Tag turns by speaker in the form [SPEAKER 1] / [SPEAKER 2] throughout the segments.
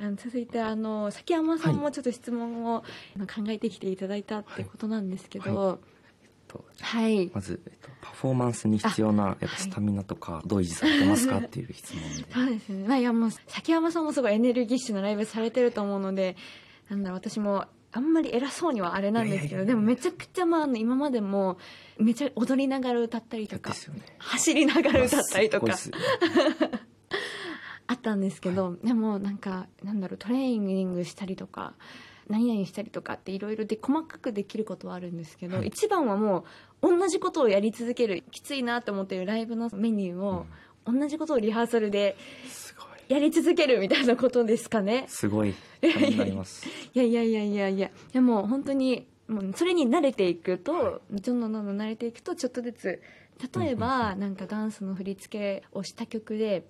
[SPEAKER 1] あの続いてあの崎山さんもちょっと質問を考えてきていただいたってことなんですけど、
[SPEAKER 2] はい。と
[SPEAKER 1] はい、
[SPEAKER 2] まず、えっと、パフォーマンスに必要なやっぱスタミナとかどう維持されてますかっていう質問で。
[SPEAKER 1] そうですね。まあ、いやもう、崎山さんもすごいエネルギッシュなライブされてると思うので、なんだろう、私も、あんまり偉そうにはあれなんですけど、でもめちゃくちゃ、まあ今までも、めちゃ踊りながら歌ったりとか
[SPEAKER 2] ね。
[SPEAKER 1] 走りながら歌ったりとか、あったんですけど、でもなんか、なんだろう、トレーニングしたりとか、何々したりとかっていろいろで細かくできることはあるんですけど、
[SPEAKER 2] はい。
[SPEAKER 1] 一番はもう同じことをやり続けるきついなと思ってるライブのメニューを、同じことをリハーサルでやり続けるみたいなことですかね。
[SPEAKER 2] すごい。なります。
[SPEAKER 1] いやいやいやいや。いや、でも本当に、もうそれに慣れていくと、どんどんどんどん慣れていくと、ちょっとずつ、例えば、なんかダンスの振り付けをした曲で、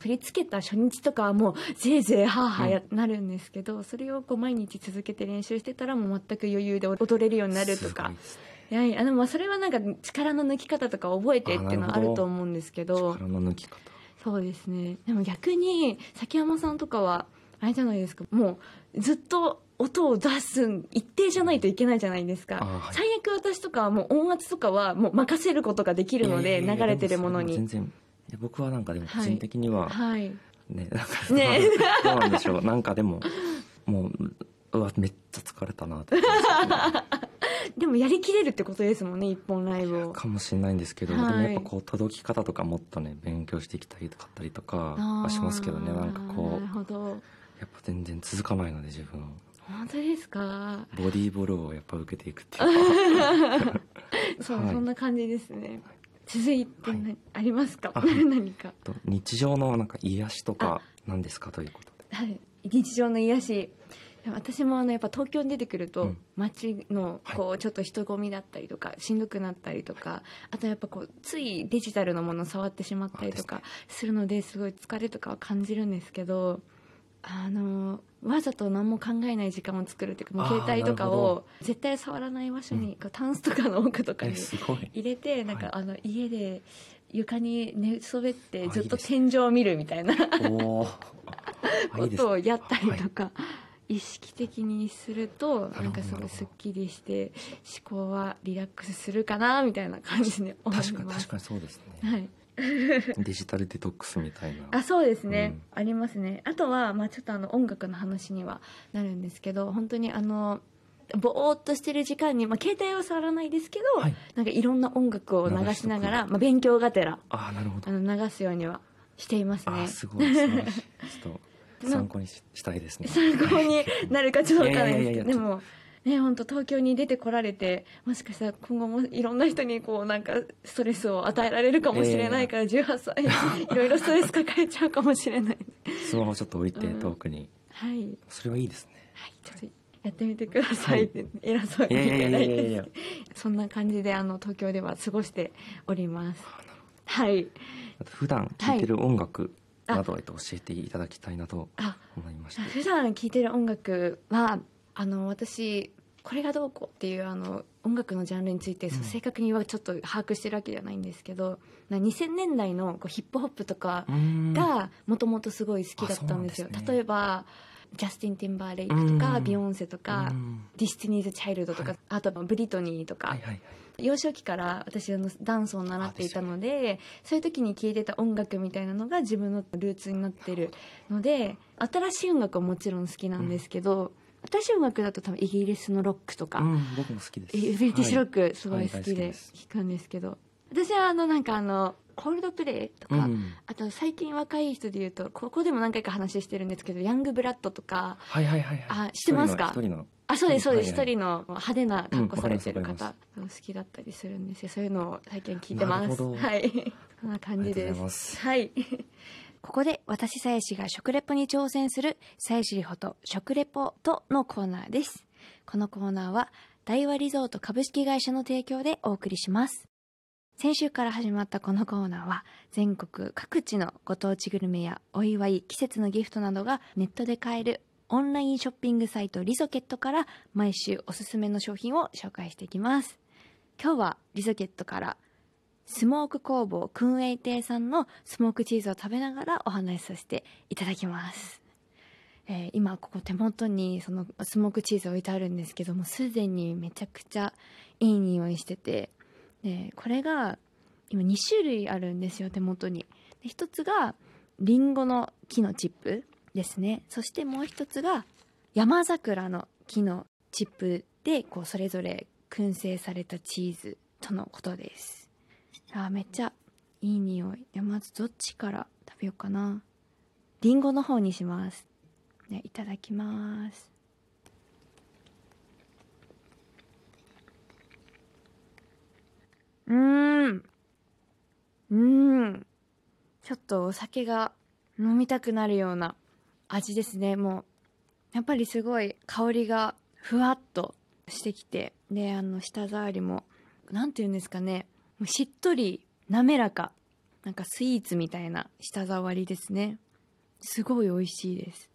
[SPEAKER 1] 振り付けた初日とかはもう、ぜいぜいはーはーや、なるんですけど、それをこう毎日続けて練習してたら、もう全く余裕で踊れるようになるとか
[SPEAKER 2] い。
[SPEAKER 1] やいや、でもまあそれはなんか力の抜き方とか覚えてっていうのはあると思うんですけど、
[SPEAKER 2] 力の抜き方
[SPEAKER 1] そうですね。でも逆に、崎山さんとかは、あれじゃないですか、もう、ずっと音を出す、一定じゃないといけないじゃないですか。
[SPEAKER 2] あはい
[SPEAKER 1] 最悪私とかはもう音圧とかはもう任せることができるので、流れてるものに。
[SPEAKER 2] 全然僕はなんかでも
[SPEAKER 1] はい。
[SPEAKER 2] 個人的には、
[SPEAKER 1] はい。
[SPEAKER 2] ねなんか
[SPEAKER 1] ね。
[SPEAKER 2] どうなんでしょう。なんかでももううわめっちゃ疲れたなって。感
[SPEAKER 1] でもやりきれるってことですもんね、一本ライブを。
[SPEAKER 2] じかもしれないんですけど、
[SPEAKER 1] はい。
[SPEAKER 2] でもやっぱこう届き方とかもっとね勉強していきたいかったりとかはしますけどね。なんかこう。やっぱ全然続かないので自分
[SPEAKER 1] 本当ですか？
[SPEAKER 2] ボディーボロをやっぱ受けていくっていうか。
[SPEAKER 1] そう、
[SPEAKER 2] はい。
[SPEAKER 1] そんな感じですね。続いて何、ありますか？
[SPEAKER 2] あ
[SPEAKER 1] 何か。
[SPEAKER 2] と日常のなんか癒しとか何ですか？ということで。
[SPEAKER 1] はい、日常の癒し。私もあのやっぱ東京に出てくると、
[SPEAKER 2] うん。
[SPEAKER 1] 街のこうちょっと人混みだったりとかしんどくなったりとかあとやっぱこうついデジタルのものを触ってしまったりとかするのですごい疲れとかは感じるんですけどあのわざと何も考えない時間を作るっていうかもう携帯とかを絶対触らない場所に、こうタンスとかの奥とかに入れてなんか、
[SPEAKER 2] はい。
[SPEAKER 1] あの家で床に寝そべってずっと天井を見るみたいなことをやったりとか、意識的にするとなんかすごいすっきりして思考はリラックスするかなみたいな感じで思います。
[SPEAKER 2] 確かに確かにそうですね、
[SPEAKER 1] はい
[SPEAKER 2] デジタルデトックスみたいな。
[SPEAKER 1] あそうですね、
[SPEAKER 2] うん。
[SPEAKER 1] ありますね。あとは、まあ、ちょっとあの音楽の話にはなるんですけど本当にあのぼーっとしてる時間に、まあ、携帯は触らないですけど、
[SPEAKER 2] はい。
[SPEAKER 1] なんかいろんな音楽を流しながら、まあ、勉強がてら
[SPEAKER 2] ああなるほど。
[SPEAKER 1] あの流すようにはしていますね。
[SPEAKER 2] すごい素晴らしい。ちょっと参考にししたいですね。
[SPEAKER 1] 参考になるかちょっとわからないです。けど、でも、ね、本当東京に出てこられて、もしかしたら今後もいろんな人にこうなんかストレスを与えられるかもしれないから、18歳、いろいろストレス抱えちゃうかもしれない。
[SPEAKER 2] スマホちょっと置いて
[SPEAKER 1] うん。
[SPEAKER 2] 遠くに、
[SPEAKER 1] はい。はい、
[SPEAKER 2] それはいいですね。
[SPEAKER 1] ちょっとやってみてください。って、偉そうに言えないです。そんな感じで、あの、東京では過ごしております。はい。
[SPEAKER 2] 普段聴いてる音楽
[SPEAKER 1] はい。
[SPEAKER 2] など、えっと、教えていただきたいなと
[SPEAKER 1] あ、
[SPEAKER 2] 思いました
[SPEAKER 1] 普段聴いてる音楽はあの私これがどうこうっていうあの音楽のジャンルについて、そう正確にはちょっと把握してるわけじゃないんですけどな2000年代のこうヒップホップとかがもともとすごい好きだったんですよ。
[SPEAKER 2] すね
[SPEAKER 1] 例えばジャスティン・ティンバーレイクとか
[SPEAKER 2] うん。
[SPEAKER 1] ビヨンセとか
[SPEAKER 2] うん。
[SPEAKER 1] ディスティニーズ・チャイルドとか、
[SPEAKER 2] はい
[SPEAKER 1] あとはブリトニーとか、幼少期から私あのダンスを習っていたのでそういう時に聴いてた音楽みたいなのが自分のルーツになってるので新しい音楽はもちろん好きなんですけど、新しい音楽だと多分イギリスのロックとか、
[SPEAKER 2] うん僕も好きです。
[SPEAKER 1] えブリティッシュロック
[SPEAKER 2] はい。
[SPEAKER 1] すごい好
[SPEAKER 2] は
[SPEAKER 1] きで聴くんですけど、私はあのなんかあのコールドプレイとか、
[SPEAKER 2] うん。
[SPEAKER 1] あと最近若い人で言うとここでも何回か話してるんですけどヤングブラッドとか。
[SPEAKER 2] はいはいはいはい。
[SPEAKER 1] あ知ってますか？
[SPEAKER 2] 一人の
[SPEAKER 1] あ、そうです、そうです。一、
[SPEAKER 2] はいはい
[SPEAKER 1] 人の派手な格好されてる
[SPEAKER 2] うん
[SPEAKER 1] 好きだったりするんですよ。そういうのを最近聞いてます。はい。そんな感じで。
[SPEAKER 2] す。
[SPEAKER 1] はい。ここで私さやしが食レポに挑戦するさやしりほと食レポとのコーナーです。このコーナーは大和リゾート株式会社の提供でお送りします。先週から始まったこのコーナーは全国各地のご当地グルメやお祝い、季節のギフトなどがネットで買えるオンラインショッピングサイトリゾケットから毎週おすすめの商品を紹介していきます。今日はリゾケットからスモーク工房クンエイ亭さんのスモークチーズを食べながらお話しさせていただきます。えー今ここ手元にそのスモークチーズ置いてあるんですけどもすでにめちゃくちゃいい匂いしてて。でこれが今2種類あるんですよ手元に。で一つがリンゴの木のチップですね。そしてもう一つが山桜の木のチップでこうそれぞれ燻製されたチーズとのことです。あめっちゃいい匂い。でまずどっちから食べようかな。リンゴの方にします。ねいただきます。うん。うん。ちょっとお酒が飲みたくなるような味ですね。もうやっぱりすごい香りがふわっとしてきて。であの舌触りもなんて言うんですかね。しっとり滑らかなんかスイーツみたいな舌触りですね。すごい美味しいです。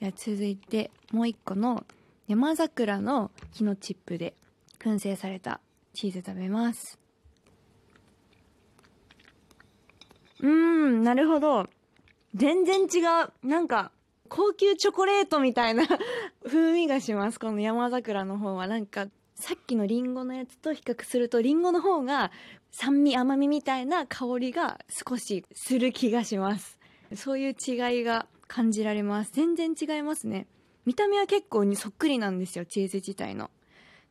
[SPEAKER 1] では続いてもう一個の山桜の木のチップで燻製されたチーズ食べます。うーんなるほど。全然違う。なんか高級チョコレートみたいな 風味がします。この山桜の方は。なんかさっきのリンゴのやつと比較するとリンゴの方が酸味甘みみたいな香りが少しする気がします。そういう違いが感じられます。全然違いますね。見た目は結構にそっくりなんですよチーズ自体の。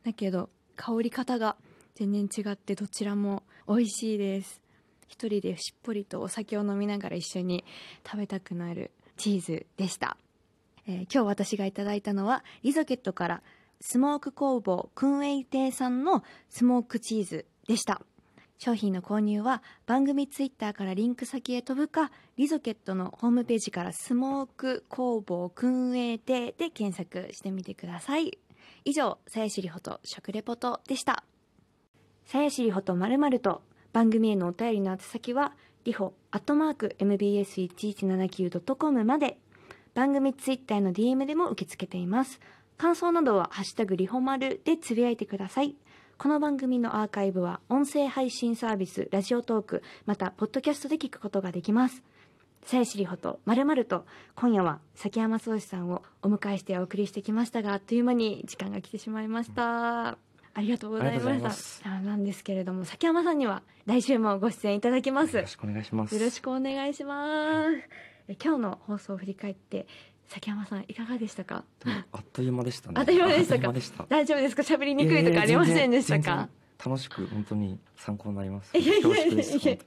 [SPEAKER 1] だけど香り方が全然違ってどちらも美味しいです。一人でしっぽりとお酒を飲みながら一緒に食べたくなるチーズでした、えー今日私がいただいたのはリゾケットからスモーク工房クンウェイ亭さんのスモークチーズでした。商品の購入は番組ツイッターからリンク先へ飛ぶかリゾケットのホームページからスモーク工房クンウェイ亭で検索してみてください。以上さやしりほと食レポとでした。さやしりほとまるまると番組へのお便りの宛先はりほアットマーク mbs1179.com まで。番組ツイッターの DM でも受け付けています。感想などは「ハッシュタグりほまる」でつぶやいてください。この番組のアーカイブは音声配信サービスラジオトークまたポッドキャストで聞くことができます。さやしりほとまるまると今夜は崎山壮志さんをお迎えしてお送りしてきましたがあっという間に時間が来てしまいました、ありがとうございました。あなんですけれども崎山さんには来週もご出演いただきます。
[SPEAKER 2] よろしくお願いします。
[SPEAKER 1] よろしくお願い。しますえ今日の放送を振り返って崎山さんいかがでしたか？
[SPEAKER 2] あっという間でしたね。
[SPEAKER 1] あっという間でしたか？大丈夫ですか？喋りにくいとかありませんでしたか？
[SPEAKER 2] 楽しく本当に参考になります。
[SPEAKER 1] いやいやいやいや。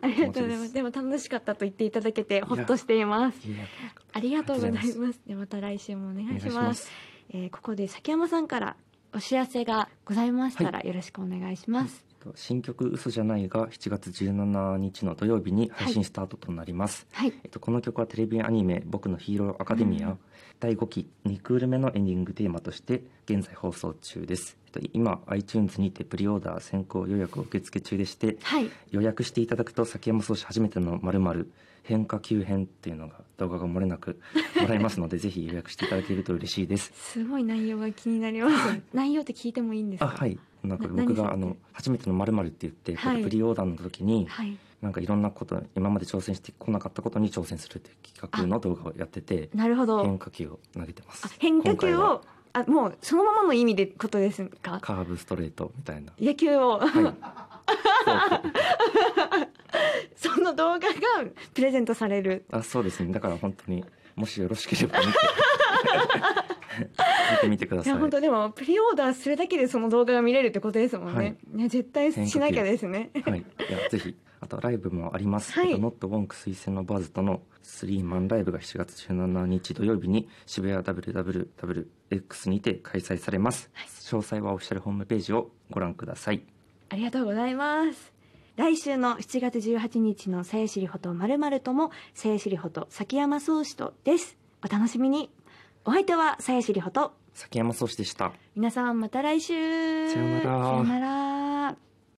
[SPEAKER 1] ありがとうございます。でも楽しかったと言っていただけてほっとしています。ありがとうございます。でまた来週もお願
[SPEAKER 2] い
[SPEAKER 1] いします。
[SPEAKER 2] します。
[SPEAKER 1] えーここで崎山さんからお知らせがございましたらよろしくお願いします
[SPEAKER 2] 新曲「嘘じゃない」が7月17日の土曜日に配信スタートとなります、
[SPEAKER 1] はい。
[SPEAKER 2] えっと、この曲はテレビアニメ「僕のヒーローアカデミア」
[SPEAKER 1] うん。
[SPEAKER 2] 第5期2クール目のエンディングテーマとして現在放送中です、えっと、今 iTunes にてプリオーダー先行予約を受付中でして
[SPEAKER 1] はい。
[SPEAKER 2] 予約していただくと崎山壮志初めての〇〇変化球編っていうのが動画が漏れなく もらえますのでぜひ予約していただけると嬉しいです。
[SPEAKER 1] すごい内容が気になります。内容って聞いてもいいんですか？
[SPEAKER 2] あはいなんか僕があの初めての〇〇って言って、
[SPEAKER 1] はい。
[SPEAKER 2] プリオーダーの時に
[SPEAKER 1] はい。
[SPEAKER 2] なんかいろんなこと今まで挑戦してこなかったことに挑戦するっていう企画の動画をやってて
[SPEAKER 1] なるほど。
[SPEAKER 2] 変化球を投げてます。
[SPEAKER 1] あ変化球をあもうそのままの意味でことですか？
[SPEAKER 2] カーブストレートみたいな。
[SPEAKER 1] 野球を、
[SPEAKER 2] はい。
[SPEAKER 1] その動画がプレゼントされる。
[SPEAKER 2] あそうですね。だから本当にもしよろしければ見て。見 てみてください。
[SPEAKER 1] いや本当でもプリオーダーするだけでその動画が見れるってことですもんね、
[SPEAKER 2] はい。
[SPEAKER 1] 絶対しなきゃですね。
[SPEAKER 2] はい、いやぜひ。あとライブもあります、
[SPEAKER 1] はい。
[SPEAKER 2] えっとノットウォンク推薦のバズとのスリーマンライブが7月17日土曜日に渋谷 WWWX にて開催されます、詳細はオフィシャルホームページをご覧ください。
[SPEAKER 1] ありがとうございます。来週の7月18日の「さやしりほとまるまると」もさやしりほと崎山宗志とです。お楽しみに。お相手はさやしりほと
[SPEAKER 2] 崎山壮志でした。
[SPEAKER 1] 皆さんまた来週。
[SPEAKER 2] さようなら。
[SPEAKER 1] さようなら